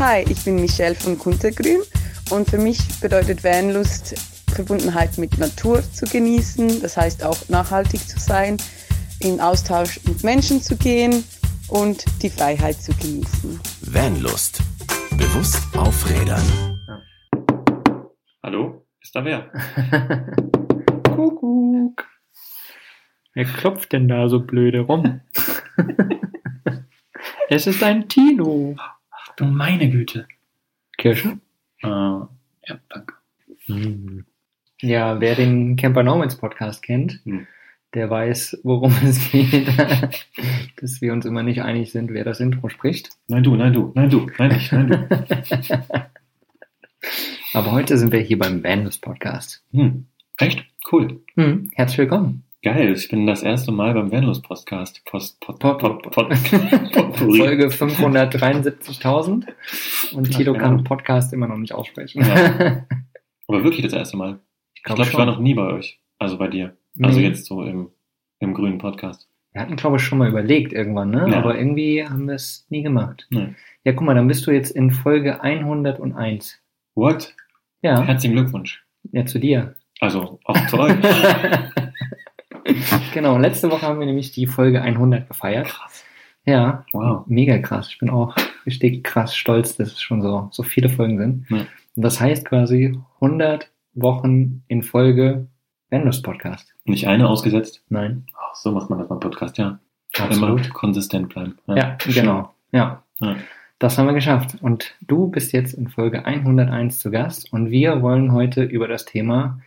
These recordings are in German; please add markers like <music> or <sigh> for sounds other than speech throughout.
Hi, ich bin Michelle von Kuntergrün und für mich bedeutet Vanlust Verbundenheit mit Natur zu genießen, das heißt auch nachhaltig zu sein, in Austausch mit Menschen zu gehen und die Freiheit zu genießen. Vanlust. Bewusst aufrädern. Hallo? Ist da wer? <laughs> Kuckuck. Wer klopft denn da so blöde rum? <laughs> es ist ein Tino. Du meine Güte. Kirsche? Äh, ja, danke. Hm. Ja, wer den Camper Normans Podcast kennt, Hm. der weiß, worum <laughs> es geht. Dass wir uns immer nicht einig sind, wer das Intro spricht. Nein, du, nein, du, nein, du, nein, ich, nein, du. <laughs> Aber heute sind wir hier beim Vanlust Podcast. Hm. Echt? Cool. Hm. Herzlich willkommen. Geil, ich bin das erste Mal beim Vanlos Podcast. Post, pod, Pod- pod, pod. Folge 573.000 und Tilo kann Podcast immer noch nicht aussprechen. <laughs> Aber wirklich das erste Mal. Ich glaub glaube, ich war noch nie bei euch. Also bei dir. Also jetzt so im, im grünen Podcast. Wir hatten, glaube ich, schon mal überlegt irgendwann, ne? Aber irgendwie haben wir es nie gemacht. Ja, guck mal, dann bist du jetzt in Folge 101. What? Ja, Herzlichen Glückwunsch. ja zu dir. Also auch zu euch. <laughs> <laughs> genau, letzte Woche haben wir nämlich die Folge 100 gefeiert. Krass. Ja, Wow. mega krass. Ich bin auch richtig krass stolz, dass es schon so, so viele Folgen sind. Ja. Und das heißt quasi 100 Wochen in Folge Vendors Podcast. Nicht eine ausgesetzt. Nein, Ach, so macht man das beim Podcast, ja. absolut. Immer konsistent bleiben. Ja, schön. genau. Ja. Ja. Das haben wir geschafft. Und du bist jetzt in Folge 101 zu Gast und wir wollen heute über das Thema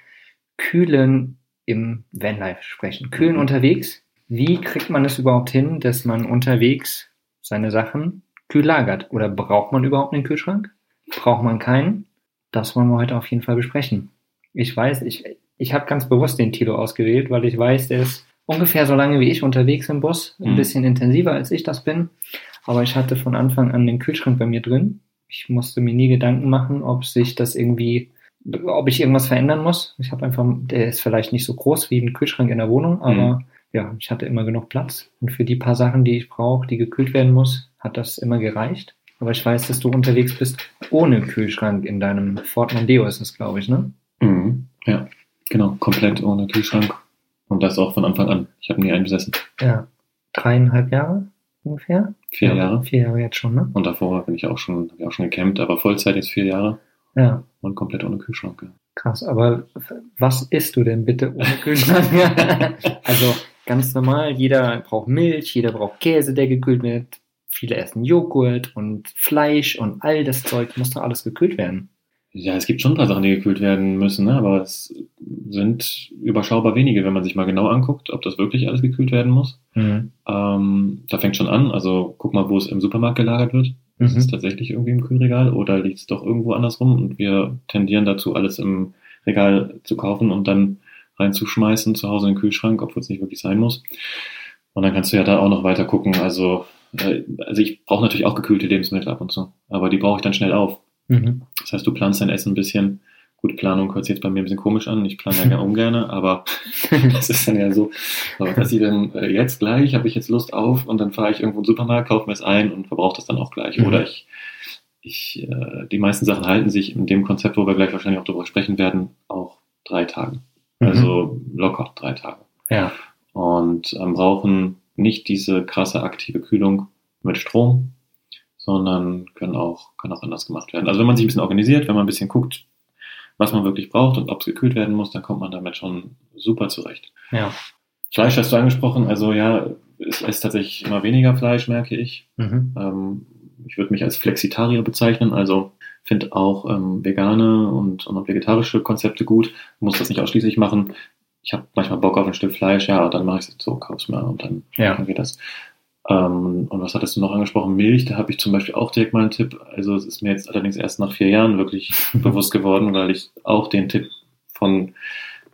Kühlen im Vanlife sprechen. Kühlen Mhm. unterwegs. Wie kriegt man es überhaupt hin, dass man unterwegs seine Sachen kühl lagert? Oder braucht man überhaupt einen Kühlschrank? Braucht man keinen? Das wollen wir heute auf jeden Fall besprechen. Ich weiß, ich, ich habe ganz bewusst den Tilo ausgewählt, weil ich weiß, der ist ungefähr so lange wie ich unterwegs im Bus, ein Mhm. bisschen intensiver als ich das bin. Aber ich hatte von Anfang an den Kühlschrank bei mir drin. Ich musste mir nie Gedanken machen, ob sich das irgendwie, ob ich irgendwas verändern muss. Ich habe einfach, der ist vielleicht nicht so groß wie ein Kühlschrank in der Wohnung, aber ja, ich hatte immer genug Platz. Und für die paar Sachen, die ich brauche, die gekühlt werden muss, hat das immer gereicht. Aber ich weiß, dass du unterwegs bist ohne Kühlschrank in deinem Ford Mondeo ist es, glaube ich, ne? Mhm. Ja, genau. Komplett ohne Kühlschrank. Und das auch von Anfang an. Ich habe nie einen besessen. Ja. Dreieinhalb Jahre ungefähr? Vier ja, Jahre. Vier Jahre jetzt schon, ne? Und davor bin ich auch schon, hab ich auch schon gecampt, aber Vollzeit jetzt vier Jahre Ja. und komplett ohne Kühlschrank. ja. Krass, aber was isst du denn bitte ohne Kühlschrank? <laughs> also ganz normal, jeder braucht Milch, jeder braucht Käse, der gekühlt wird. Viele essen Joghurt und Fleisch und all das Zeug muss doch alles gekühlt werden. Ja, es gibt schon ein paar Sachen, die gekühlt werden müssen, ne? aber es sind überschaubar wenige, wenn man sich mal genau anguckt, ob das wirklich alles gekühlt werden muss. Mhm. Ähm, da fängt schon an, also guck mal, wo es im Supermarkt gelagert wird. Ist es Mhm. tatsächlich irgendwie im Kühlregal oder liegt es doch irgendwo andersrum und wir tendieren dazu, alles im Regal zu kaufen und dann reinzuschmeißen zu Hause in den Kühlschrank, obwohl es nicht wirklich sein muss. Und dann kannst du ja da auch noch weiter gucken. Also, äh, also ich brauche natürlich auch gekühlte Lebensmittel ab und zu, aber die brauche ich dann schnell auf. Mhm. Das heißt, du planst dein Essen ein bisschen. Gut, Planung hört sich jetzt bei mir ein bisschen komisch an. Ich plane ja gerne <laughs> ungerne, aber <laughs> das ist dann ja so, so dass ich dann äh, jetzt gleich, habe ich jetzt Lust auf und dann fahre ich irgendwo in den Supermarkt, kaufe mir es ein und verbrauche das dann auch gleich. Mhm. Oder ich, ich äh, die meisten Sachen halten sich in dem Konzept, wo wir gleich wahrscheinlich auch darüber sprechen werden, auch drei Tage. Mhm. Also locker drei Tage. Ja. Und ähm, brauchen nicht diese krasse aktive Kühlung mit Strom, sondern können auch, können auch anders gemacht werden. Also wenn man sich ein bisschen organisiert, wenn man ein bisschen guckt, was man wirklich braucht und ob es gekühlt werden muss, dann kommt man damit schon super zurecht. Ja. Fleisch hast du angesprochen, also ja, es ist tatsächlich immer weniger Fleisch, merke ich. Mhm. Ähm, ich würde mich als Flexitarier bezeichnen, also finde auch ähm, vegane und, und vegetarische Konzepte gut, muss das nicht ausschließlich machen. Ich habe manchmal Bock auf ein Stück Fleisch, ja, dann mache ich es so, kauf's mir und dann, Ja. dann geht das. Ähm, und was hattest du noch angesprochen? Milch, da habe ich zum Beispiel auch direkt mal einen Tipp. Also es ist mir jetzt allerdings erst nach vier Jahren wirklich <laughs> bewusst geworden, weil ich auch den Tipp von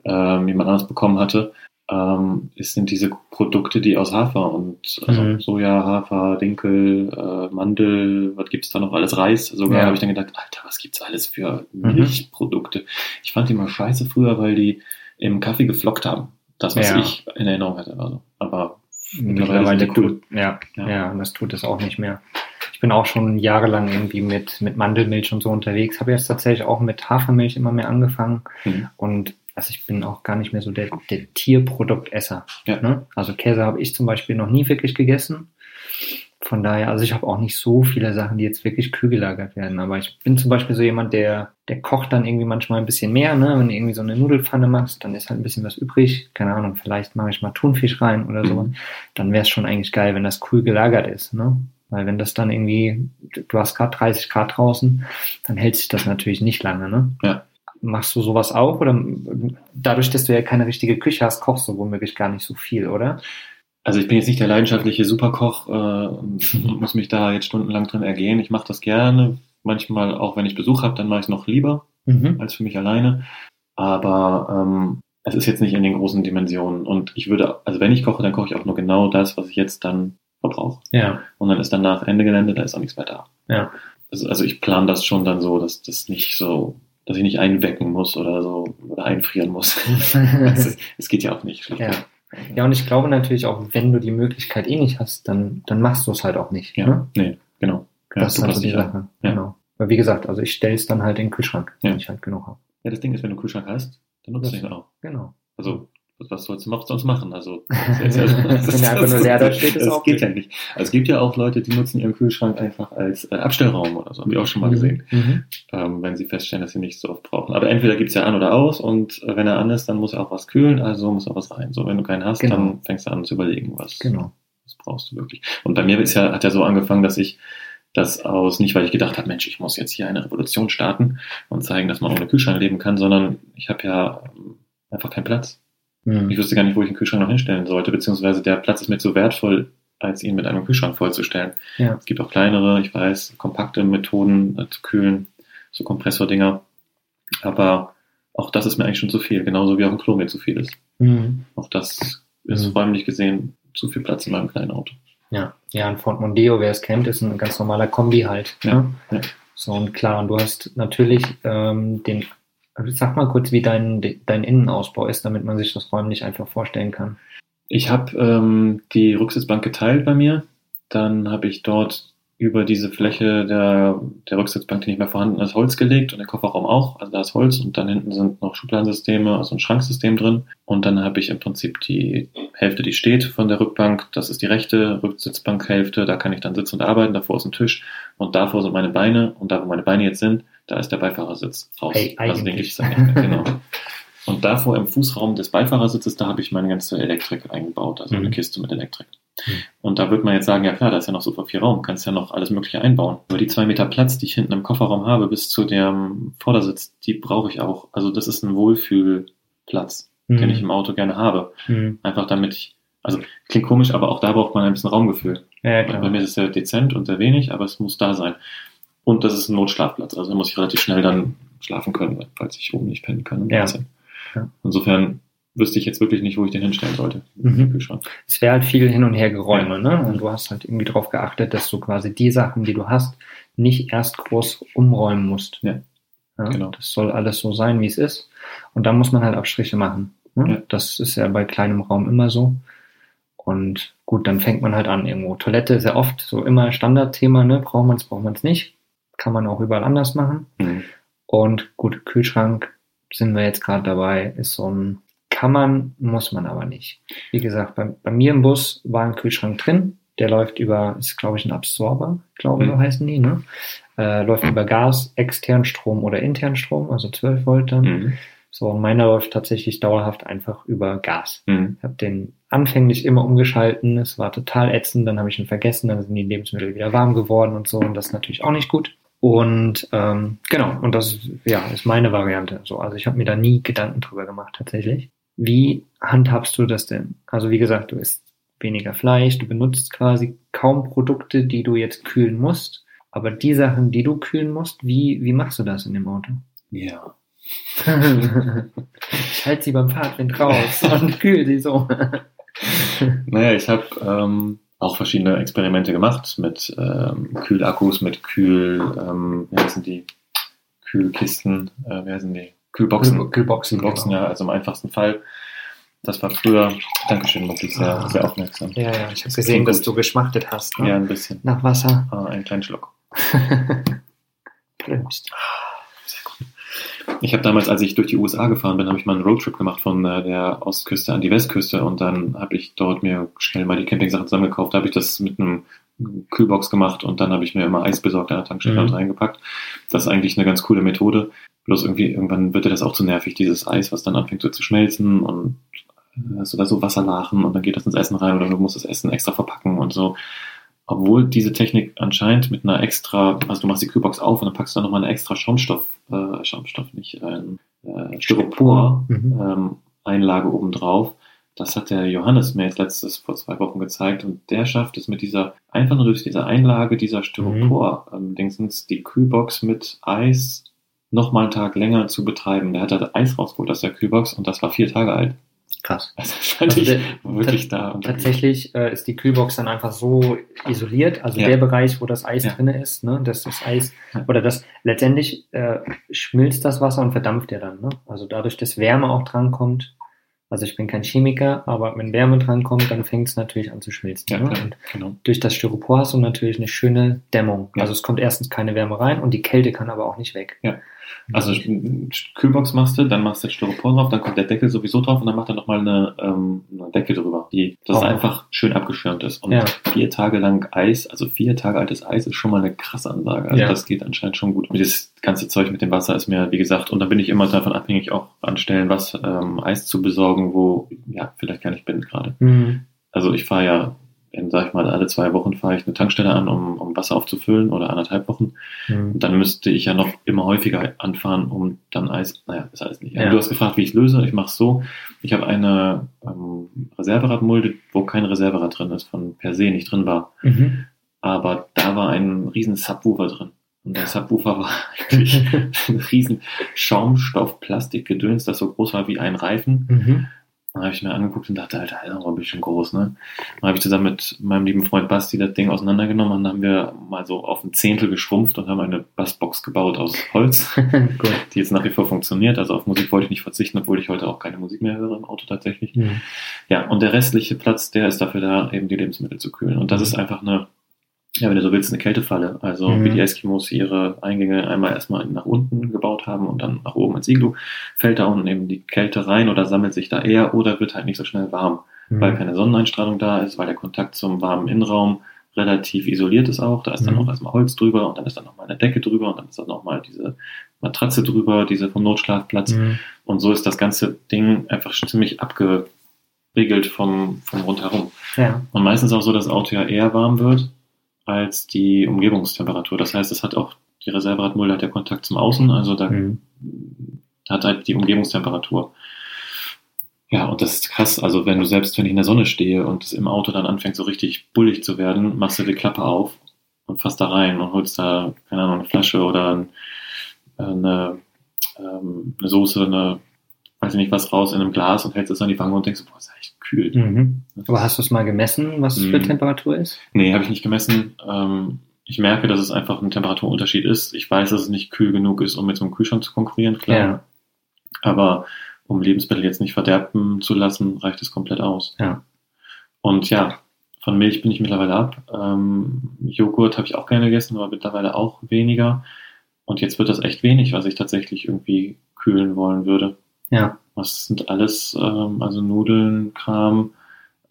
ähm, jemand anders bekommen hatte. Ähm, es sind diese Produkte, die aus Hafer und also Mhm. Soja, Hafer, Dinkel, äh, Mandel, was gibt's da noch alles? Reis. Sogar Ja. habe ich dann gedacht, Alter, was gibt's alles für Mhm. Milchprodukte? Ich fand die mal scheiße früher, weil die im Kaffee geflockt haben. Das, was Ja. ich in Erinnerung hatte. Also, aber Mittlerweile tut, ja, Ja. ja, das tut es auch nicht mehr. Ich bin auch schon jahrelang irgendwie mit, mit Mandelmilch und so unterwegs. Habe jetzt tatsächlich auch mit Hafermilch immer mehr angefangen. Mhm. Und also ich bin auch gar nicht mehr so der, der Tierproduktesser. Ja. Ne? Also Käse habe ich zum Beispiel noch nie wirklich gegessen. Von daher, also ich habe auch nicht so viele Sachen, die jetzt wirklich kühl gelagert werden. Aber ich bin zum Beispiel so jemand, der, der kocht dann irgendwie manchmal ein bisschen mehr. Ne? Wenn du irgendwie so eine Nudelpfanne machst, dann ist halt ein bisschen was übrig. Keine Ahnung, vielleicht mache ich mal Thunfisch rein oder so. Mhm. Dann wäre es schon eigentlich geil, wenn das cool gelagert ist. Ne? Weil wenn das dann irgendwie, du hast gerade 30 Grad draußen, dann hält sich das natürlich nicht lange. Ne? Ja. Machst du sowas auch? Oder dadurch, dass du ja keine richtige Küche hast, kochst du womöglich gar nicht so viel, oder? Also ich bin jetzt nicht der leidenschaftliche Superkoch äh, und <laughs> muss mich da jetzt stundenlang drin ergehen. Ich mache das gerne. Manchmal, auch wenn ich Besuch habe, dann mache ich es noch lieber Mhm. als für mich alleine. Aber ähm, es ist jetzt nicht in den großen Dimensionen. Und ich würde, also wenn ich koche, dann koche ich auch nur genau das, was ich jetzt dann verbrauche. Ja, Und dann ist danach Ende Gelände, da ist auch nichts mehr da. ja. Also, also ich plane das schon dann so, dass das nicht so, dass ich nicht einwecken muss oder so oder einfrieren muss. Es <laughs> ist- Es geht ja auch nicht. ja. Ja, und ich glaube natürlich auch, wenn du die Möglichkeit eh nicht hast, dann, dann machst du es halt auch nicht. Ja, Ne? nee, genau. Ja, das ist du halt passt so die. Sache. Ja. Genau. Aber wie gesagt, also ich stelle es dann halt in den Kühlschrank, wenn ich halt genug habe. Ja, das Ding ist, wenn du einen Kühlschrank hast, dann nutzt du ihn auch. Genau. Also, was- sollst du noch sonst machen? Also, <laughs> Wenn der einfach nur leer da steht, ist das auch geht ja nicht. Also, es gibt ja auch Leute, die nutzen ihren Kühlschrank einfach als äh, Abstellraum oder so. Haben wir auch schon mal gesehen. Mhm. ähm, wenn sie feststellen, dass sie nicht so oft brauchen. Aber entweder gibt's ja an oder aus und äh, wenn er an ist, dann muss er auch was kühlen, also muss auch was rein. So, wenn du keinen hast, Genau. dann fängst du an zu überlegen, was, Genau. was brauchst du wirklich. Und bei mir ist ja, hat ja so angefangen, dass ich das aus, nicht weil ich gedacht habe, Mensch, ich muss jetzt hier eine Revolution starten und zeigen, dass man ohne Kühlschrank leben kann, sondern ich habe ja ähm, einfach keinen Platz. Mhm. Ich wüsste gar nicht, wo ich einen Kühlschrank noch hinstellen sollte, beziehungsweise der Platz ist mir zu wertvoll, als ihn mit einem Kühlschrank vollzustellen. Ja. Es gibt auch kleinere, ich weiß, kompakte Methoden äh, zu kühlen, so Kompressordinger. Aber auch das ist mir eigentlich schon zu viel, genauso wie auch ein Klo mir zu viel ist. Mhm. Auch das ist Mhm. räumlich gesehen zu viel Platz in meinem kleinen Auto. Ja, ja, ein Ford Mondeo, wer es kennt, ist ein ganz normaler Kombi halt. Ja, ne? ja. So, und klar, und du hast natürlich ähm, den, sag mal kurz, wie dein, dein Innenausbau ist, damit man sich das räumlich einfach vorstellen kann. Ich habe ähm, die Rücksitzbank geteilt bei mir. Dann habe ich dort über diese Fläche der, der Rücksitzbank, die nicht mehr vorhanden ist, Holz gelegt und der Kofferraum auch. Also da ist Holz und dann hinten sind noch Schubladensysteme, also ein Schranksystem drin. Und dann habe ich im Prinzip die Hälfte, die steht von der Rückbank. Das ist die rechte Rücksitzbankhälfte. Da kann ich dann sitzen und arbeiten. Davor ist ein Tisch und davor sind meine Beine. Und da, wo meine Beine jetzt sind, da ist der Beifahrersitz raus. Ei- also den eigentlich. gibt es dann nicht <laughs> mehr. Genau. Und davor im Fußraum des Beifahrersitzes, da habe ich meine ganze Elektrik eingebaut, also eine Mhm. Kiste mit Elektrik. Mhm. Und da wird man jetzt sagen, ja klar, da ist ja noch super viel Raum, kannst ja noch alles Mögliche einbauen. Aber die zwei Meter Platz, die ich hinten im Kofferraum habe, bis zu dem Vordersitz, die brauche ich auch. Also das ist ein Wohlfühlplatz, den ich im Auto gerne habe. Mhm. Einfach damit ich, also klingt komisch, aber auch da braucht man ein bisschen Raumgefühl. Ja, Bei klar. mir ist es sehr dezent und sehr wenig, aber es muss da sein. Und das ist ein Notschlafplatz, also da muss ich relativ schnell dann schlafen können, falls ich oben nicht pennen kann. Ja. Insofern wüsste ich jetzt wirklich nicht, wo ich den hinstellen sollte. Mhm. Es wäre halt viel hin und her Geräume, ne? Und du hast halt irgendwie darauf geachtet, dass du quasi die Sachen, die du hast, nicht erst groß umräumen musst. Ja, genau. Das soll alles so sein, wie es ist. Und dann muss man halt Abstriche machen. Ne? Ja. Das ist ja bei kleinem Raum immer so. Und gut, dann fängt man halt an irgendwo. Toilette ist ja oft so immer Standardthema, ne? Braucht man es, braucht man es nicht. Kann man auch überall anders machen. Mhm. Und gut, Kühlschrank sind wir jetzt gerade dabei, ist so ein, kann man, muss man aber nicht. Wie gesagt, bei, bei mir im Bus war ein Kühlschrank drin, der läuft über, ist glaube ich ein Absorber, glaube ich, so Mhm. heißen die, ne? Äh, läuft über Gas, externen Strom oder internen Strom, also 12 Volt dann. Mhm. So, und meiner läuft tatsächlich dauerhaft einfach über Gas. Mhm. Ich habe den anfänglich immer umgeschalten, es war total ätzend, dann habe ich ihn vergessen, dann sind die Lebensmittel wieder warm geworden und so und das ist natürlich auch nicht gut. Und ähm, genau, und das ja, ist meine Variante. So, also ich habe mir da nie Gedanken drüber gemacht tatsächlich. Wie handhabst du das denn? Also wie gesagt, du isst weniger Fleisch, du benutzt quasi kaum Produkte, die du jetzt kühlen musst. Aber die Sachen, die du kühlen musst, wie, wie machst du das in dem Auto? Ja. ich halte sie beim Fahrtwind raus und kühl sie so. Naja, ich habe ähm, auch verschiedene Experimente gemacht mit ähm, Kühlakkus, mit Kühl, ähm, wie heißen die? Kühlkisten, äh, wie heißen die? Kühlboxen. Kühlboxen. Kühlboxen, genau. ja, also im einfachsten Fall. Das war früher, Dankeschön, wirklich sehr, Ah. sehr aufmerksam. Ja, ja, ich habe gesehen, dass gut. du geschmachtet hast. Ne? Ja, ein bisschen. Nach Wasser. Ah, einen kleinen Schluck. <laughs> Prost. Ich habe damals, als ich durch die USA gefahren bin, habe ich mal einen Roadtrip gemacht von äh, der Ostküste an die Westküste und dann habe ich dort mir schnell mal die Campingsachen zusammengekauft. Da habe ich das mit einem Kühlbox gemacht und dann habe ich mir immer Eis besorgt an der Tankstelle Mhm. und reingepackt. Das ist eigentlich eine ganz coole Methode. Bloß irgendwie, irgendwann wird dir das auch zu nervig, dieses Eis, was dann anfängt so zu schmelzen und äh, hast du da so Wasserlachen und dann geht das ins Essen rein oder du musst das Essen extra verpacken und so. Obwohl diese Technik anscheinend mit einer extra, also du machst die Kühlbox auf und dann packst du da nochmal eine extra Schaumstoff, äh, Schaumstoff nicht, ähm, äh, Styropor Mhm. ähm, Einlage oben drauf. Das hat der Johannes mir jetzt letztes vor zwei Wochen gezeigt und der schafft es mit dieser, einfach nur durch diese Einlage dieser Styropor, ähm, Dingsens, die Kühlbox mit Eis noch mal einen Tag länger zu betreiben. Der hat da Eis rausgeholt aus der Kühlbox und das war vier Tage alt. Krass. Also das fand Also ich der- <laughs> wirklich da. Tatsächlich äh, ist die Kühlbox dann einfach so isoliert, also Ja. der Bereich, wo das Eis Ja. drinne ist, ne, dass das Eis Ja. oder das letztendlich äh, schmilzt das Wasser und verdampft ja dann. Ne? Also dadurch, dass Wärme auch drankommt. Also ich bin kein Chemiker, aber wenn Wärme drankommt, dann fängt es natürlich an zu schmilzen. Ja, ne? klar. Genau. durch das Styropor hast du natürlich eine schöne Dämmung. Also es kommt erstens keine Wärme rein und die Kälte kann aber auch nicht weg. Ja. Also Kühlbox machst du, dann machst du Styropor drauf, dann kommt der Deckel sowieso drauf und dann macht er nochmal eine, ähm, eine Decke drüber, die das Oh. einfach schön abgeschirmt ist. Und Ja. vier Tage lang Eis, also vier Tage altes Eis ist schon mal eine krasse Ansage. Also Ja. das geht anscheinend schon gut. Und das ganze Zeug mit dem Wasser ist mir, wie gesagt, und da bin ich immer davon abhängig, auch an Stellen was ähm, Eis zu besorgen, wo ja vielleicht gar nicht bin gerade. Mhm. Also ich fahre ja, in, sag ich mal, alle zwei Wochen fahre ich eine Tankstelle an, um, um Wasser aufzufüllen oder anderthalb Wochen. Mhm. Und dann müsste ich ja noch immer häufiger anfahren, um dann Eis. Naja, ist alles nicht. Ja. Du hast gefragt, wie ich es löse. Ich mache es so. Ich habe eine ähm, Reserveradmulde, wo kein Reserverad drin ist, von per se nicht drin war. Mhm. Aber da war ein riesen Subwoofer drin. Und der Subwoofer war <laughs> eigentlich <laughs> ein riesen Schaumstoff-Plastikgedöns, das so groß war wie ein Reifen. Mhm. Dann habe ich mir angeguckt und dachte, Alter, aber ein bisschen groß, ne? Dann habe ich zusammen mit meinem lieben Freund Basti das Ding auseinandergenommen und dann haben wir mal so auf ein Zehntel geschrumpft und haben eine Bassbox gebaut aus Holz, <laughs> <laughs> die jetzt nach wie vor funktioniert. Also auf Musik wollte ich nicht verzichten, obwohl ich heute auch keine Musik mehr höre im Auto tatsächlich. Mhm. Ja, und der restliche Platz, der ist dafür da, eben die Lebensmittel zu kühlen. Und das ist einfach eine, ja, wenn du so willst, eine Kältefalle. Also Mhm. wie die Eskimos ihre Eingänge einmal erstmal nach unten gebaut haben und dann nach oben ins Iglu, fällt da unten eben die Kälte rein oder sammelt sich da eher oder wird halt nicht so schnell warm, weil Mhm. keine Sonneneinstrahlung da ist, weil der Kontakt zum warmen Innenraum relativ isoliert ist auch. Da ist dann Mhm. auch erstmal Holz drüber und dann ist dann nochmal eine Decke drüber und dann ist dann nochmal diese Matratze drüber, diese vom Notschlafplatz. Mhm. Und so ist das ganze Ding einfach schon ziemlich abgeriegelt vom, vom rundherum. Ja. Und meistens auch so, dass das Auto ja eher warm wird als die Umgebungstemperatur. Das heißt, es hat auch, die Reserveradmulde hat ja Kontakt zum Außen, also da Mhm. hat halt die Umgebungstemperatur. Ja, und das ist krass. Also wenn du selbst, wenn ich in der Sonne stehe und es im Auto dann anfängt so richtig bullig zu werden, machst du die Klappe auf und fasst da rein und holst da, keine Ahnung, eine Flasche oder äh, eine, ähm, eine Soße, eine, weiß ich nicht was raus in einem Glas und hältst es an die Wange und denkst, boah, ist echt kühl. Mhm. Aber hast du es mal gemessen, was es für Mhm. Temperatur ist? Nee, habe ich nicht gemessen. Ähm, ich merke, dass es einfach ein Temperaturunterschied ist. Ich weiß, dass es nicht kühl genug ist, um mit so einem Kühlschrank zu konkurrieren, klar. Ja. Aber um Lebensmittel jetzt nicht verderben zu lassen, reicht es komplett aus. Ja. Und ja, von Milch bin ich mittlerweile ab. Ähm, Joghurt habe ich auch gerne gegessen, aber mittlerweile auch weniger. Und jetzt wird das echt wenig, was ich tatsächlich irgendwie kühlen wollen würde. Ja. Was sind alles, ähm, also Nudeln, Kram,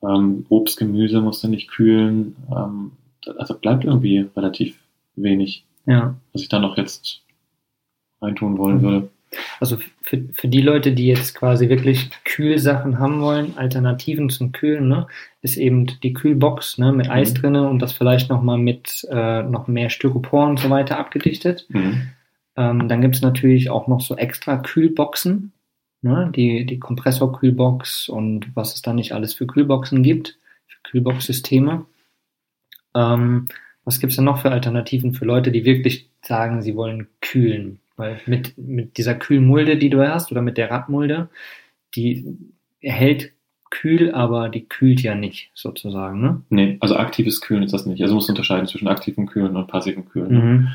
ähm, Obst, Gemüse musst du nicht kühlen. Ähm, also bleibt irgendwie relativ wenig, Ja. was ich da noch jetzt reintun wollen würde. Also für, für die Leute, die jetzt quasi wirklich Kühlsachen haben wollen, Alternativen zum Kühlen, ne, ist eben die Kühlbox ne, mit Eis Mhm. drinne und das vielleicht nochmal mit äh, noch mehr Styropor und so weiter abgedichtet. Mhm. Ähm, dann gibt es natürlich auch noch so extra Kühlboxen, ne, die, die Kompressorkühlbox und was es da nicht alles für Kühlboxen gibt, für Kühlboxsysteme. Ähm, was gibt es denn noch für Alternativen für Leute, die wirklich sagen, sie wollen kühlen? Weil mit, mit dieser Kühlmulde, die du hast, oder mit der Radmulde, die erhält kühl, aber die kühlt ja nicht, sozusagen, ne? Nee, also aktives Kühlen ist das nicht. Also du musst unterscheiden zwischen aktivem Kühlen und passivem Kühlen. ne? Mhm.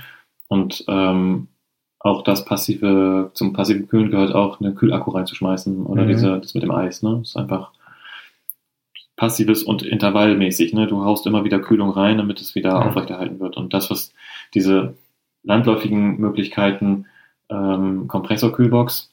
Und ähm, auch das passive, zum passiven Kühlen gehört auch eine Kühlakku reinzuschmeißen oder Mhm. diese, das mit dem Eis, ne? Das ist einfach passives und intervallmäßig, ne? Du haust immer wieder Kühlung rein, damit es wieder Ja. aufrechterhalten wird. Und das, was diese landläufigen Möglichkeiten, ähm, Kompressorkühlbox,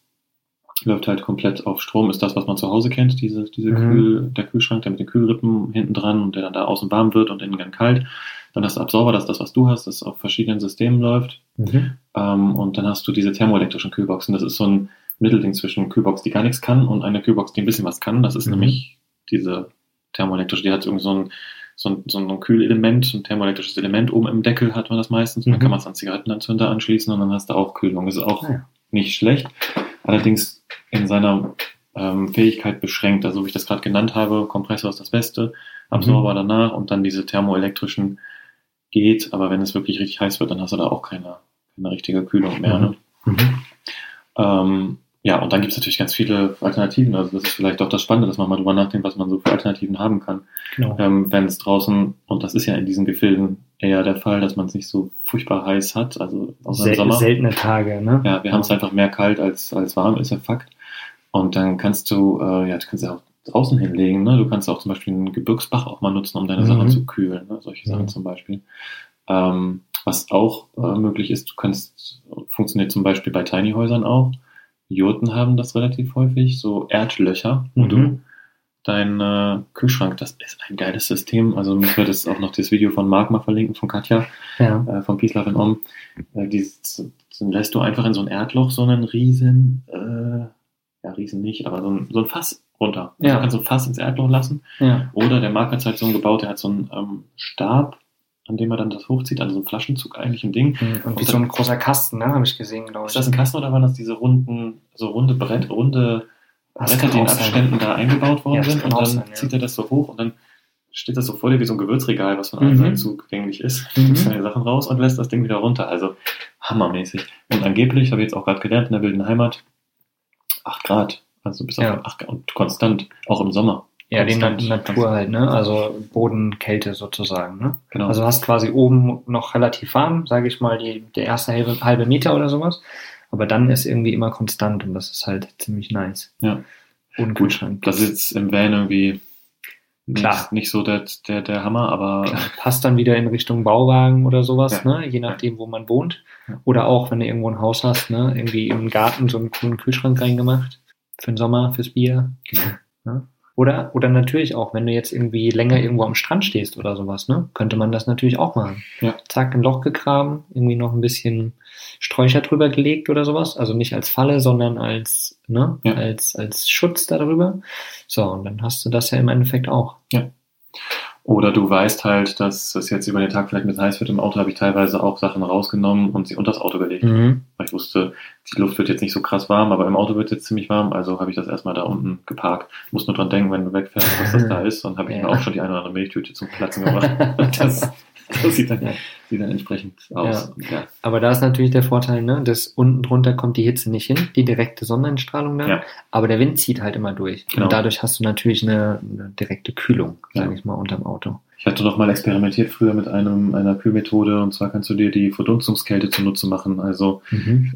läuft halt komplett auf Strom, ist das, was man zu Hause kennt, diese, diese Mhm. Kühl, der Kühlschrank, der mit den Kühlrippen hinten dran und der dann da außen warm wird und innen dann kalt. Dann hast du Absorber, das ist das, was du hast, das auf verschiedenen Systemen läuft. Mhm. Ähm, und dann hast du diese thermoelektrischen Kühlboxen. Das ist so ein Mittelding zwischen Kühlbox, die gar nichts kann, und eine Kühlbox, die ein bisschen was kann. Das ist Mhm. nämlich diese thermoelektrische, die hat irgendwie so ein, so ein, so ein Kühlelement, ein thermoelektrisches Element oben im Deckel hat man das meistens. Und Dann Mhm. kann man es an Zigarettenanzünder anschließen und dann hast du auch Kühlung. Das ist auch Ah, ja. nicht schlecht. Allerdings in seiner ähm, Fähigkeit beschränkt. Also wie ich das gerade genannt habe, Kompressor ist das Beste, Absorber Mhm. danach und dann diese thermoelektrischen geht, aber wenn es wirklich richtig heiß wird, dann hast du da auch keine, keine richtige Kühlung mehr. Ne? Mhm. Ähm, ja, und dann gibt es natürlich ganz viele Alternativen. Also das ist vielleicht auch das Spannende, dass man mal drüber nachdenkt, was man so für Alternativen haben kann. Genau. Ähm, wenn es draußen, und das ist ja in diesen Gefilden eher der Fall, dass man es nicht so furchtbar heiß hat, also außer im Sel Sommer. seltene Tage, ne? Ja, wir haben es einfach mehr kalt als, als warm, ist ja Fakt. Und dann kannst du, äh, ja, du kannst ja auch draußen hinlegen, ne? Du kannst auch zum Beispiel einen Gebirgsbach auch mal nutzen, um deine Mhm. Sachen zu kühlen, ne? Solche Sachen zum Beispiel. Ähm, was auch äh, möglich ist, du kannst, funktioniert zum Beispiel bei Tiny Häusern auch. Jurten haben das relativ häufig, so Erdlöcher, wo Mhm. du dein äh, Kühlschrank, das ist ein geiles System. Also ich werde jetzt auch noch das Video von Marc mal verlinken, von Katja Ja. äh, von Peace Love and Om, äh, die lässt du einfach in so ein Erdloch so einen riesen, äh, ja riesen nicht, aber so ein, so ein Fass runter. Also Ja. Du kannst so ein Fass ins Erdloch lassen. Ja. Oder der Marc hat es halt so gebaut, der hat so einen ähm, Stab, an dem er dann das hochzieht, also so ein Flaschenzug eigentlich ein Ding. Und wie so ein großer Kasten, ne? Habe ich gesehen, glaube ich. Ist das ein Kasten oder waren das diese runden, so runde Brett, runde Das Bretter, kann die in. Abständen da eingebaut worden Ja, sind kann und dann sein, ja. zieht er das so hoch und dann steht das so vor dir wie so ein Gewürzregal, was von allen Mhm. Seiten zugänglich ist. Mhm. Nimmst deine Sachen raus und lässt das Ding wieder runter. Also hammermäßig. Und angeblich, habe ich jetzt auch gerade gelernt in der wilden Heimat, 8 Grad. Also bis Ja. auf 8 Grad und konstant, auch im Sommer. Ja, die. Natur halt, ne? Also Bodenkälte sozusagen, ne? Genau. Also hast quasi oben noch relativ warm, sage ich mal, die, der erste halbe, halbe Meter oder sowas. Aber dann ist irgendwie immer konstant und das ist halt ziemlich nice. Ja. Und Gut, das ist jetzt im Van irgendwie Klar. nicht, so der, der, der Hammer, aber Klar, passt dann wieder in Richtung Bauwagen oder sowas, Ja. ne? Je nachdem, wo man wohnt. Ja. Oder auch, wenn du irgendwo ein Haus hast, ne? Irgendwie im Garten so einen coolen Kühlschrank reingemacht. Für den Sommer, fürs Bier. Ne? Oder, oder natürlich auch, wenn du jetzt irgendwie länger irgendwo am Strand stehst oder sowas, ne? Könnte man das natürlich auch machen. Ja. Zack, ein Loch gegraben, irgendwie noch ein bisschen Sträucher drüber gelegt oder sowas. Also nicht als Falle, sondern als, ne? Ja. Als, als Schutz darüber. So, und dann hast du das ja im Endeffekt auch. Oder du weißt halt, dass es jetzt über den Tag vielleicht mit heiß wird. Im Auto habe ich teilweise auch Sachen rausgenommen und sie unter das Auto gelegt. Mhm. Weil ich wusste, die Luft wird jetzt nicht so krass warm, aber im Auto wird es jetzt ziemlich warm, also habe ich das erstmal da unten geparkt. Muss nur dran denken, wenn du wegfährst, dass das da <laughs> ist. Und habe ich Ja. mir auch schon die eine oder andere Milchtüte zum Platzen gemacht. <laughs> das, das sieht, dann, Ja. sieht dann entsprechend aus. Ja. Aber da ist natürlich der Vorteil, ne, dass unten drunter kommt die Hitze nicht hin, die direkte Sonneneinstrahlung dann, aber der Wind zieht halt immer durch. Genau. Und dadurch hast du natürlich eine, eine direkte Kühlung, sage ich mal, unterm Auto. Ich hatte noch mal experimentiert früher mit einem, einer Kühlmethode und zwar kannst du dir die Verdunstungskälte zunutze machen. Also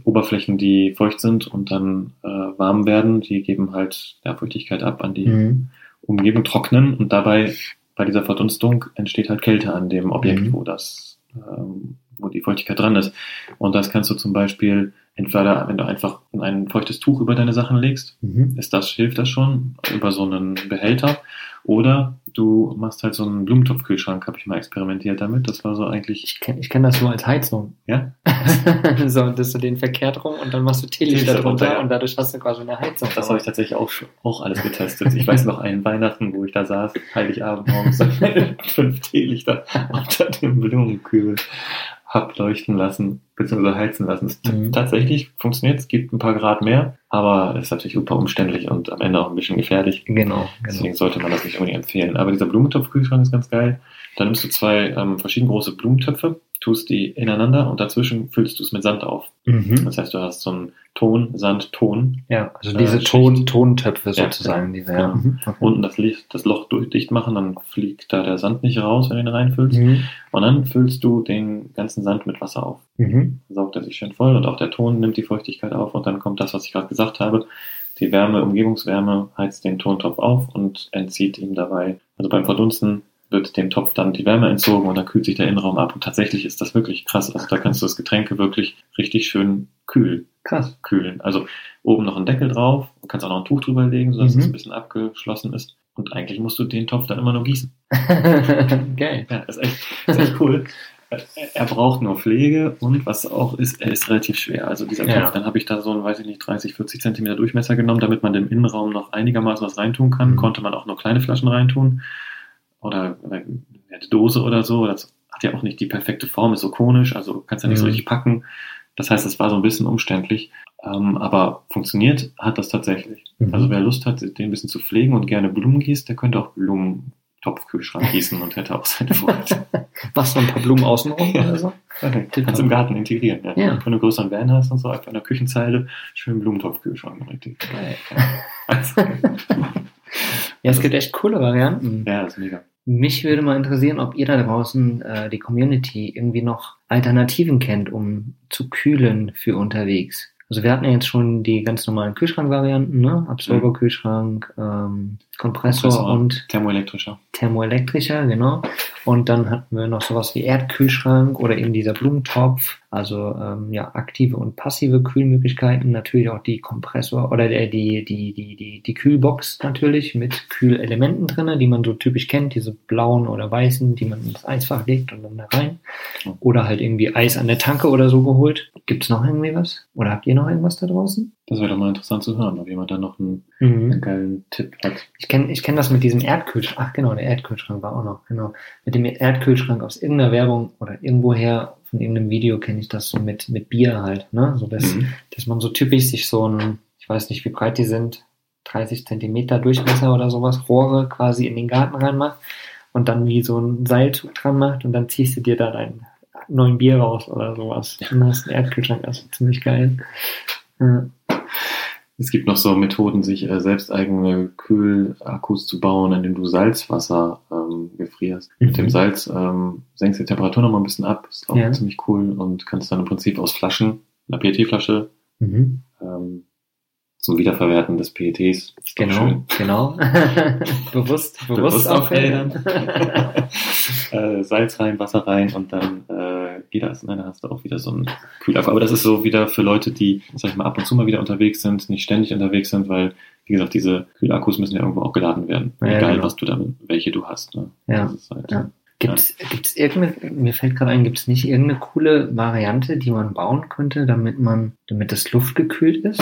Oberflächen, die feucht sind und dann äh, warm werden, die geben halt ja, Feuchtigkeit ab an die Mhm. Umgebung trocknen und dabei bei dieser Verdunstung entsteht halt Kälte an dem Objekt, Mhm. wo das, ähm, wo die Feuchtigkeit dran ist. Und das kannst du zum Beispiel entweder, wenn du einfach ein feuchtes Tuch über deine Sachen legst, Mhm. ist das, hilft das schon, über so einen Behälter. Oder du machst halt so einen Blumentopfkühlschrank, habe ich mal experimentiert damit. Das war so eigentlich, Ich kenne ich kenn das nur als Heizung. ja, <laughs> so, dass du den verkehrt rum und dann machst du Teelichter drunter ja. und dadurch hast du quasi eine Heizung. das habe ich tatsächlich auch, auch alles getestet. Ich weiß noch einen Weihnachten, wo ich da saß, Heiligabend morgens, <laughs> fünf Teelichter unter dem Blumenkübel hab leuchten lassen, beziehungsweise heizen lassen. Mhm. Tatsächlich funktioniert, es gibt ein paar Grad mehr, aber es ist natürlich super umständlich und am Ende auch ein bisschen gefährlich. Genau, genau. Deswegen sollte man das nicht unbedingt empfehlen. Aber dieser Blumentopfkühlschrank ist ganz geil. Da nimmst du zwei ähm, verschieden große Blumentöpfe, tust die ineinander und dazwischen füllst du es mit Sand auf. Mhm. Das heißt, du hast so einen Ton, Sand, Ton. Ja, also Äh, diese Schicht. Ton, Tontöpfe Ja, sozusagen. genau. Diese, ja. Genau. Mhm. Okay. Unten das, Licht, das Loch durch, dicht machen, dann fliegt da der Sand nicht raus, wenn du ihn reinfüllst. Mhm. Und dann füllst du den ganzen Sand mit Wasser auf. Mhm. Saugt er sich schön voll und auch der Ton nimmt die Feuchtigkeit auf und dann kommt das, was ich gerade gesagt habe. Die Wärme, Umgebungswärme heizt den Tontopf auf und entzieht ihm dabei, also beim Verdunsten wird dem Topf dann die Wärme entzogen und dann kühlt sich der Innenraum ab. Und tatsächlich ist das wirklich krass. Also da kannst du das Getränke wirklich richtig schön kühl Krass. kühlen. Also oben noch ein Deckel drauf, du kannst auch noch ein Tuch drüber legen, sodass Mhm. es ein bisschen abgeschlossen ist. Und eigentlich musst du den Topf dann immer nur gießen. <laughs> Geil. Ja, ist echt, ist echt cool. <laughs> Er- braucht nur Pflege und was auch ist, er ist relativ schwer. Also dieser Ja. Topf, dann habe ich da so einen, weiß ich nicht, 30, 40 Zentimeter Durchmesser genommen, damit man dem Innenraum noch einigermaßen was reintun kann. Mhm. Konnte man auch nur kleine Flaschen reintun. Oder äh, eine Dose oder so. Das hat ja auch nicht die perfekte Form, ist so konisch, also kannst ja nicht so Mhm. richtig packen. Das heißt, es war so ein bisschen umständlich. Ähm, aber funktioniert hat das tatsächlich. Mhm. Also wer Lust hat, den ein bisschen zu pflegen und gerne Blumen gießt, der könnte auch Blumentopfkühlschrank gießen und hätte auch seine Freude. <laughs> Machst du ein paar Blumen außenrum Ja. oder so? Kannst im Garten integrieren, ja. Ja. Wenn du einen größeren Van hast und so, einfach in der Küchenzeile, schön Blumentopfkühlschrank richtig. Geil. <laughs> Also, <laughs> Ja, es gibt echt coole Varianten. ja, das ist mega. Mich würde mal interessieren, ob ihr da draußen, äh, die Community, irgendwie noch Alternativen kennt, um zu kühlen für unterwegs. Also wir hatten ja jetzt schon die ganz normalen Kühlschrankvarianten, ne? Absorberkühlschrank, ähm, Kompressor, Kompressor. und Thermoelektrischer. thermoelektrischer, genau. Und dann hatten wir noch sowas wie Erdkühlschrank oder eben dieser Blumentopf. Also ähm, ja, aktive und passive Kühlmöglichkeiten. Natürlich auch die Kompressor oder der, die, die, die, die, die Kühlbox natürlich mit Kühlelementen drinne, die man so typisch kennt, diese blauen oder weißen, die man ins Eisfach legt und dann da rein. Oder halt irgendwie Eis an der Tanke oder so geholt. Gibt's noch irgendwie was? Oder habt ihr noch irgendwas da draußen? Das wäre doch mal interessant zu hören, ob jemand da noch einen, einen geilen Tipp hat. Ich kenne ich kenn das mit diesem Erdkühlschrank. Ach genau, der Erdkühlschrank war auch noch. Genau. Mit dem Erdkühlschrank aus irgendeiner Werbung oder irgendwoher von irgendeinem Video kenne ich das so mit, mit Bier halt. Ne? So dass, Mhm. dass man so typisch sich so ein, ich weiß nicht, wie breit die sind, 30 Zentimeter Durchmesser oder sowas, Rohre quasi in den Garten reinmacht und dann wie so ein Seilzug dran macht und dann ziehst du dir da deinen neuen Bier raus oder sowas. Und dann hast du einen Erdkühlschrank, das ist ziemlich geil. Ja. Es gibt noch so Methoden, sich äh, selbst eigene Kühlakkus zu bauen, indem du Salzwasser ähm, gefrierst. Mhm. Mit dem Salz ähm, senkst du die Temperatur noch mal ein bisschen ab, ist auch Ja. ziemlich cool und kannst dann im Prinzip aus Flaschen, einer PET-Flasche, Mhm. ähm, zum Wiederverwerten des PETs. Ist Genau, genau. <laughs> bewusst, bewusst, Bewusst aufrädern. <laughs> äh, Salz rein, Wasser rein und dann äh, geht das. Und dann hast du auch wieder so einen Kühlakku. Aber das ist so wieder für Leute, die, sag ich mal, ab und zu mal wieder unterwegs sind, nicht ständig unterwegs sind, weil, wie gesagt, diese Kühlakkus müssen ja irgendwo auch geladen werden. Ja, Egal, genau. was du dann, welche du hast. Ne? Ja, ist halt, ja. Gibt's, gibt's irgendeine, mir fällt gerade ein, gibt's nicht irgendeine coole Variante, die man bauen könnte, damit man, damit das luftgekühlt ist?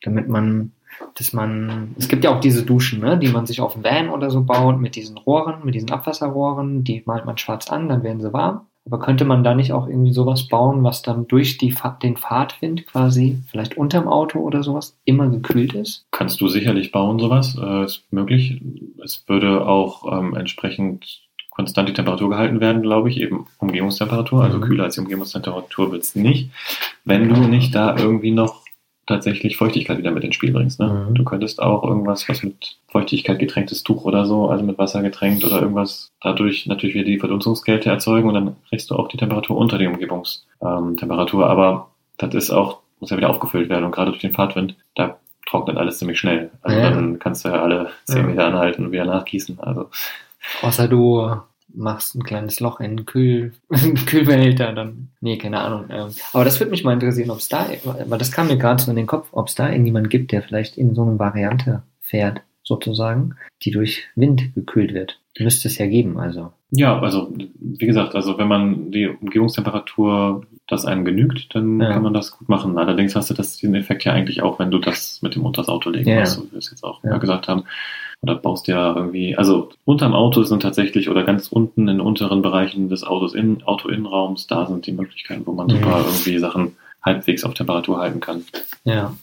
Damit man, dass man, es gibt ja auch diese Duschen, ne, die man sich auf dem Van oder so baut, mit diesen Rohren, mit diesen Abwasserrohren, die malt man schwarz an, dann werden sie warm. Aber könnte man da nicht auch irgendwie sowas bauen, was dann durch die, den Fahrtwind quasi, vielleicht unterm Auto oder sowas, immer gekühlt ist? Kannst du sicherlich bauen, sowas. Äh, ist möglich. Es würde auch ähm, entsprechend konstant die Temperatur gehalten werden, glaube ich, eben Umgebungstemperatur. Also Mhm. kühler als die Umgebungstemperatur wird es nicht, wenn du nicht da irgendwie noch tatsächlich Feuchtigkeit wieder mit ins Spiel bringst. Ne? Mhm. Du könntest auch irgendwas, was mit Feuchtigkeit getränktes Tuch oder so, also mit Wasser getränkt oder irgendwas, dadurch natürlich wieder die Verdunstungskälte erzeugen und dann kriegst du auch die Temperatur unter die Umgebungstemperatur. Aber das ist auch, muss ja wieder aufgefüllt werden und gerade durch den Fahrtwind, da trocknet alles ziemlich schnell. Also Ja. dann kannst du ja alle zehn Ja. Meter anhalten und wieder nachgießen. Also Außer du machst ein kleines Loch in den Kühl <laughs> Kühlbehälter, dann, nee, keine Ahnung. Ähm, aber das würde mich mal interessieren, ob es da, weil das kam mir gerade so in den Kopf, ob es da irgendjemand gibt, der vielleicht in so eine Variante fährt, sozusagen, die durch Wind gekühlt wird. Müsste es ja geben, also. Ja, also wie gesagt, also wenn man die Umgebungstemperatur das einem genügt, dann Ja. kann man das gut machen. Allerdings hast du das diesen Effekt ja eigentlich auch, wenn du das mit dem unters Auto legen Ja. wie wir es jetzt auch Ja. mal gesagt haben. Oder baust ja irgendwie, also unterm Auto sind tatsächlich oder ganz unten in unteren Bereichen des Autos in Autoinnenraums, da sind die Möglichkeiten, wo man Mhm. super irgendwie Sachen halbwegs auf Temperatur halten kann. Ja.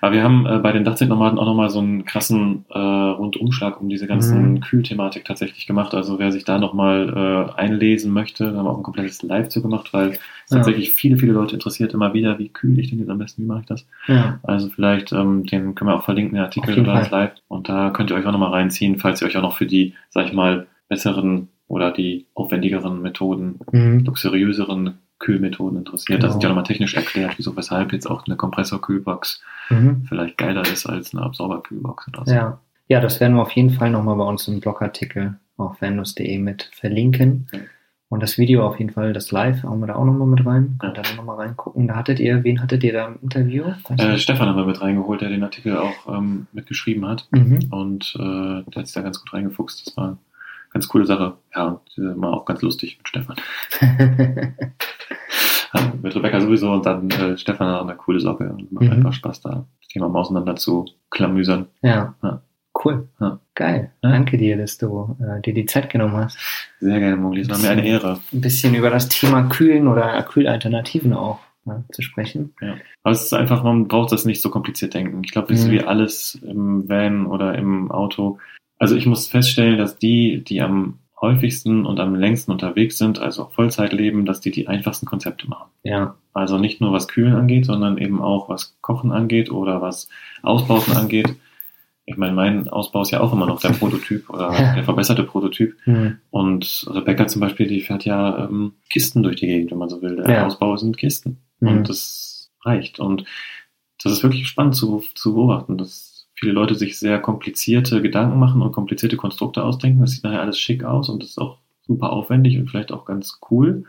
Aber wir haben äh, bei den Dachzeltnomaden auch nochmal so einen krassen äh, Rundumschlag um diese ganzen Mhm. Kühlthematik tatsächlich gemacht. Also wer sich da nochmal äh, einlesen möchte, haben wir auch ein komplettes Live zu gemacht, weil es Ja. tatsächlich viele, viele Leute interessiert immer wieder, wie kühl ich denn jetzt am besten, wie mache ich das? Ja. Also vielleicht, ähm, den können wir auch verlinken, den Artikel oder das. Live. Und da könnt ihr euch auch nochmal reinziehen, falls ihr euch auch noch für die, sag ich mal, besseren oder die aufwendigeren Methoden, Mhm. luxuriöseren Kühlmethoden interessiert. Genau. Das sind ja nochmal technisch erklärt, wieso, weshalb jetzt auch eine Kompressorkühlbox Mhm. vielleicht geiler ist als eine Absorberkühlbox oder so. Ja. ja, das werden wir auf jeden Fall nochmal bei uns im Blogartikel auf vanlust.de mit verlinken. Ja. Und das Video auf jeden Fall, das Live, haben wir da auch nochmal mit rein. Könnt ihr da nochmal reingucken. Da hattet ihr, wen hattet ihr da im Interview? Äh, Stefan haben wir mit reingeholt, der den Artikel auch ähm, mitgeschrieben hat. mhm. Und äh, der hat sich da ganz gut reingefuchst. Das war eine ganz coole Sache. Ja, und äh, war auch ganz lustig mit Stefan. <laughs> Ja, mit Rebecca sowieso und dann äh, Stefan auch eine coole Socke. Und macht Mhm. einfach Spaß, da das Thema mal auseinander zu klamüsern. ja. Ja. Cool. Ja. Geil. Ja. Danke dir, dass du äh, dir die Zeit genommen hast. Sehr gerne, Mogli. Es war mir eine Ehre. Ein bisschen über das Thema Kühlen oder Kühlalternativen auch ja, zu sprechen. Ja. Aber es ist einfach, man braucht das nicht so kompliziert denken. Ich glaube, das ist Mhm. wie alles im Van oder im Auto. Also ich muss feststellen, dass die, die am häufigsten und am längsten unterwegs sind, also Vollzeit leben, dass die die einfachsten Konzepte machen. Ja. Also nicht nur was Kühlen angeht, sondern eben auch was Kochen angeht oder was Ausbauten angeht. Ich meine, mein Ausbau ist ja auch immer noch der Prototyp oder der verbesserte Prototyp. Hm. Und Rebecca zum Beispiel, die fährt ja ähm, Kisten durch die Gegend, wenn man so will. Der Ja. Ausbau sind Kisten. Mhm. Und das reicht. Und das ist wirklich spannend zu, zu beobachten, dass viele Leute sich sehr komplizierte Gedanken machen und komplizierte Konstrukte ausdenken. Das sieht nachher alles schick aus und ist auch super aufwendig und vielleicht auch ganz cool.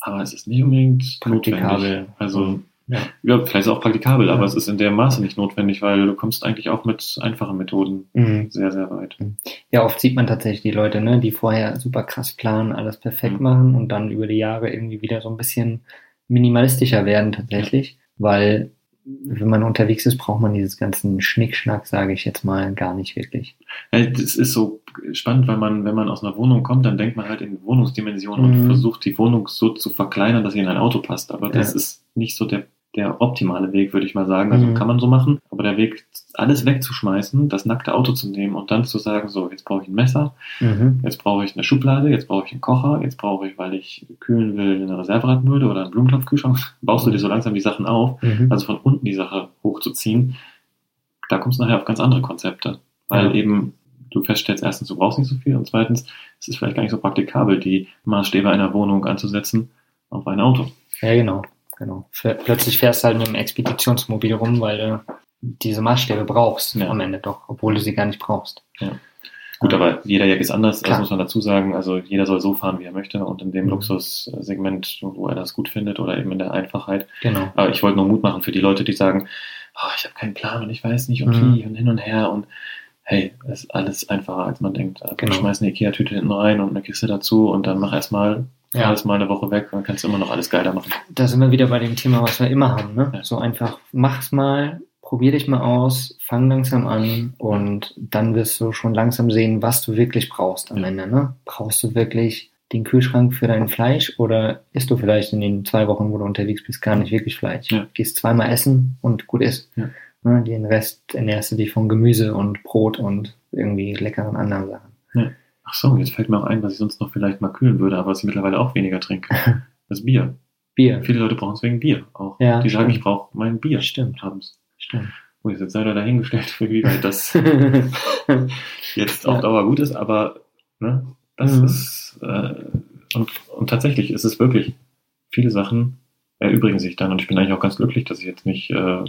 Aber es ist nicht unbedingt Praktikabel. notwendig. Also, Ja. ja, vielleicht ist es auch praktikabel, Ja. aber es ist in dem Maße nicht notwendig, weil du kommst eigentlich auch mit einfachen Methoden Mhm. sehr, sehr weit. Ja, oft sieht man tatsächlich die Leute, ne, die vorher super krass planen, alles perfekt Mhm. machen und dann über die Jahre irgendwie wieder so ein bisschen minimalistischer werden tatsächlich, weil wenn man unterwegs ist, braucht man dieses ganzen Schnickschnack, sage ich jetzt mal, gar nicht wirklich. Das ist so spannend, weil man, wenn man aus einer Wohnung kommt, dann denkt man halt in Wohnungsdimensionen Mhm. und versucht die Wohnung so zu verkleinern, dass sie in ein Auto passt. Aber das Ja. ist nicht so der, der optimale Weg, würde ich mal sagen. Also Mhm. kann man so machen. Aber der Weg, alles wegzuschmeißen, das nackte Auto zu nehmen und dann zu sagen, so, jetzt brauche ich ein Messer, Mhm. jetzt brauche ich eine Schublade, jetzt brauche ich einen Kocher, jetzt brauche ich, weil ich kühlen will, eine Reserveradmühle oder einen Blumentopfkühlschrank, <laughs> baust du dir so langsam die Sachen auf Mhm. also von unten die Sache hochzuziehen, da kommst du nachher auf ganz andere Konzepte. Weil eben du feststellst, erstens, du brauchst nicht so viel und zweitens, es ist vielleicht gar nicht so praktikabel, die Maßstäbe einer Wohnung anzusetzen auf ein Auto. Ja, genau, genau. Plötzlich fährst du halt mit einem Expeditionsmobil rum, weil du diese Maßstäbe brauchst Ja. am Ende doch, obwohl du sie gar nicht brauchst. Gut, aber jeder Jack ist anders, Klar. das muss man dazu sagen. Also jeder soll so fahren, wie er möchte und in dem Mhm. Luxussegment, wo er das gut findet oder eben in der Einfachheit. Genau. Aber ich wollte nur Mut machen für die Leute, die sagen, oh, ich habe keinen Plan und ich weiß nicht und Mhm. wie und hin und her und hey, es ist alles einfacher, als man denkt. Also Genau. Schmeiß eine Ikea-Tüte hinten rein und eine Kiste dazu und dann mach erstmal Ja. alles mal eine Woche weg dann kannst du immer noch alles geiler machen. Da sind wir wieder bei dem Thema, was wir immer haben. Ne? Ja. So einfach, mach's mal, probier dich mal aus, fang langsam an und dann wirst du schon langsam sehen, was du wirklich brauchst am Ja. Ende. Ne? Brauchst du wirklich den Kühlschrank für dein Fleisch oder isst du vielleicht in den zwei Wochen, wo du unterwegs bist, gar nicht wirklich Fleisch? Ja. Gehst zweimal essen und gut ist. Ja. Ne? Den Rest ernährst du dich von Gemüse und Brot und irgendwie leckeren anderen Sachen. Ach so, jetzt fällt mir auch ein, was ich sonst noch vielleicht mal kühlen würde, aber was ich mittlerweile auch weniger trinke. <laughs> Das Bier. Bier. Viele Leute brauchen es wegen Bier auch. Ja, die sagen, stimmt. ich brauche mein Bier Stimmt. abends. Stimmt. Gut, ist jetzt leider dahingestellt, <laughs> wie weit das <laughs> jetzt auf. Dauer gut ist, aber ne, das Mhm. ist äh, und, und tatsächlich ist es wirklich, viele Sachen erübrigen sich dann und ich bin eigentlich auch ganz glücklich, dass ich jetzt nicht äh,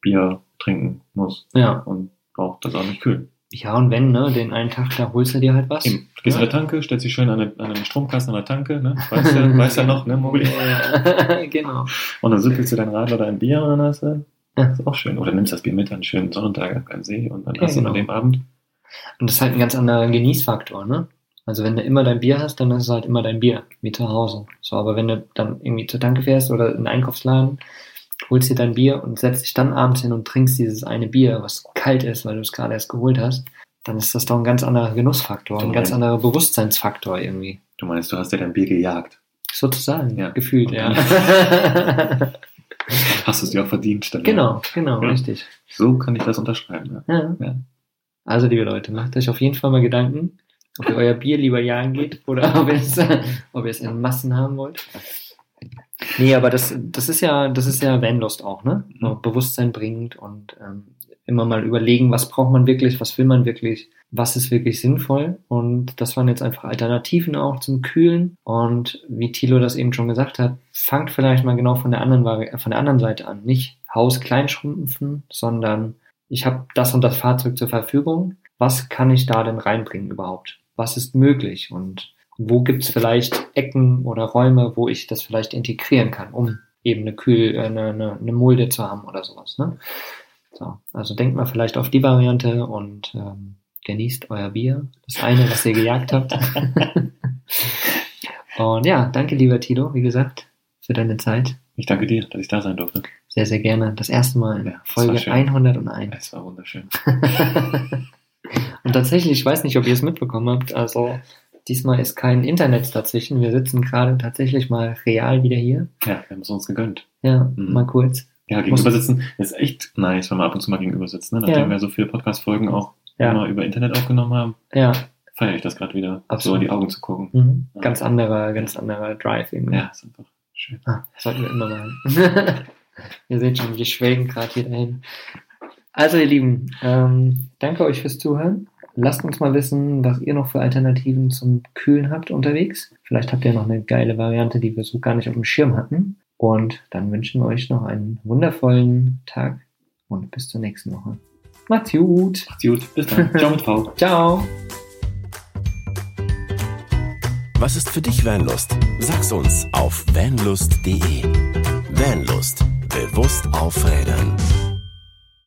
Bier trinken muss ja. und brauche das auch nicht kühlen. Ja, und wenn, ne, den einen Tag, da holst du dir halt was. Eben, du gehst Ja. an der Tanke, stellst dich schön an, den Stromkasten an der Tanke, ne? weißt ja, weißt ja noch, ne, <laughs> genau. Und dann süppelst du dein Radler oder ein Bier und dann hast du, Ja. das ist auch schön. Oder nimmst das Bier mit an einen schönen Sonnentag am See und dann Ja, hast du genau. an dem Abend Und das ist halt ein ganz anderer Genießfaktor, ne? Also wenn du immer dein Bier hast, dann ist es halt immer dein Bier, wie zu Hause. So, aber wenn du dann irgendwie zur Tanke fährst oder in den Einkaufsladen, holst dir dein Bier und setzt dich dann abends hin und trinkst dieses eine Bier, was kalt ist, weil du es gerade erst geholt hast, dann ist das doch ein ganz anderer Genussfaktor, ein ganz anderer Bewusstseinsfaktor irgendwie. Du meinst, du hast dir dein Bier gejagt. Sozusagen, Ja. gefühlt, Und ja. <laughs> Hast hast du es dir auch verdient. Dann, Genau, genau, Ja. richtig. So kann ich das unterschreiben. Ja. Ja. Ja. Also, liebe Leute, macht euch auf jeden Fall mal Gedanken, ob ihr euer Bier lieber jagen geht oder <laughs> ob ihr es, ob ihr es in Massen haben wollt. Nee, aber das, das ist ja, das ist ja Vanlust auch, ne? Mhm. Bewusstsein bringt und ähm, immer mal überlegen, was braucht man wirklich, was will man wirklich, was ist wirklich sinnvoll. Und das waren jetzt einfach Alternativen auch zum Kühlen. Und wie Thilo das eben schon gesagt hat, fangt vielleicht mal genau von der anderen von der anderen Seite an. Nicht Haus klein schrumpfen, sondern ich habe das und das Fahrzeug zur Verfügung. Was kann ich da denn reinbringen überhaupt? Was ist möglich? Und wo gibt's vielleicht Ecken oder Räume, wo ich das vielleicht integrieren kann, um eben eine Kühl, äh, eine, eine, eine Mulde zu haben oder sowas. Ne? So, also denkt mal vielleicht auf die Variante und ähm, genießt euer Bier, das eine, was ihr gejagt habt. <laughs> und ja, danke lieber Tilo, wie gesagt, für deine Zeit. Ich danke dir, dass ich da sein durfte. Sehr, sehr gerne. Das erste Mal in Ja, Folge war schön. 101. Es war wunderschön. <laughs> Und tatsächlich, ich weiß nicht, ob ihr es mitbekommen habt, also diesmal ist kein Internet dazwischen. Wir sitzen gerade tatsächlich mal real wieder hier. Ja, wir haben es uns gegönnt. Ja, Mhm. mal kurz. Ja, gegenüber sitzen ist echt nice, wenn man ab und zu mal gegenüber sitzt. Ne? Nachdem Ja. wir so viele Podcast-Folgen auch Ja. immer über Internet aufgenommen haben, Ja, feiere ich das gerade wieder, so Absolut. in die Augen zu gucken. mhm. Ja. ganz anderer, ganz anderer Drive irgendwie. Ja, ist einfach schön. Ah, das sollten wir immer machen. <laughs> ihr seht schon, wir schwelgen gerade hier dahin. Also ihr Lieben, ähm, danke euch fürs Zuhören. Lasst uns mal wissen, was ihr noch für Alternativen zum Kühlen habt unterwegs. Vielleicht habt ihr noch eine geile Variante, die wir so gar nicht auf dem Schirm hatten. Und dann wünschen wir euch noch einen wundervollen Tag und bis zur nächsten Woche. Macht's gut. Macht's gut, bis dann. Ciao mit V. <laughs> Ciao. Was ist für dich Vanlust? Sag's uns auf vanlust.de. Vanlust. Bewusst aufrädern.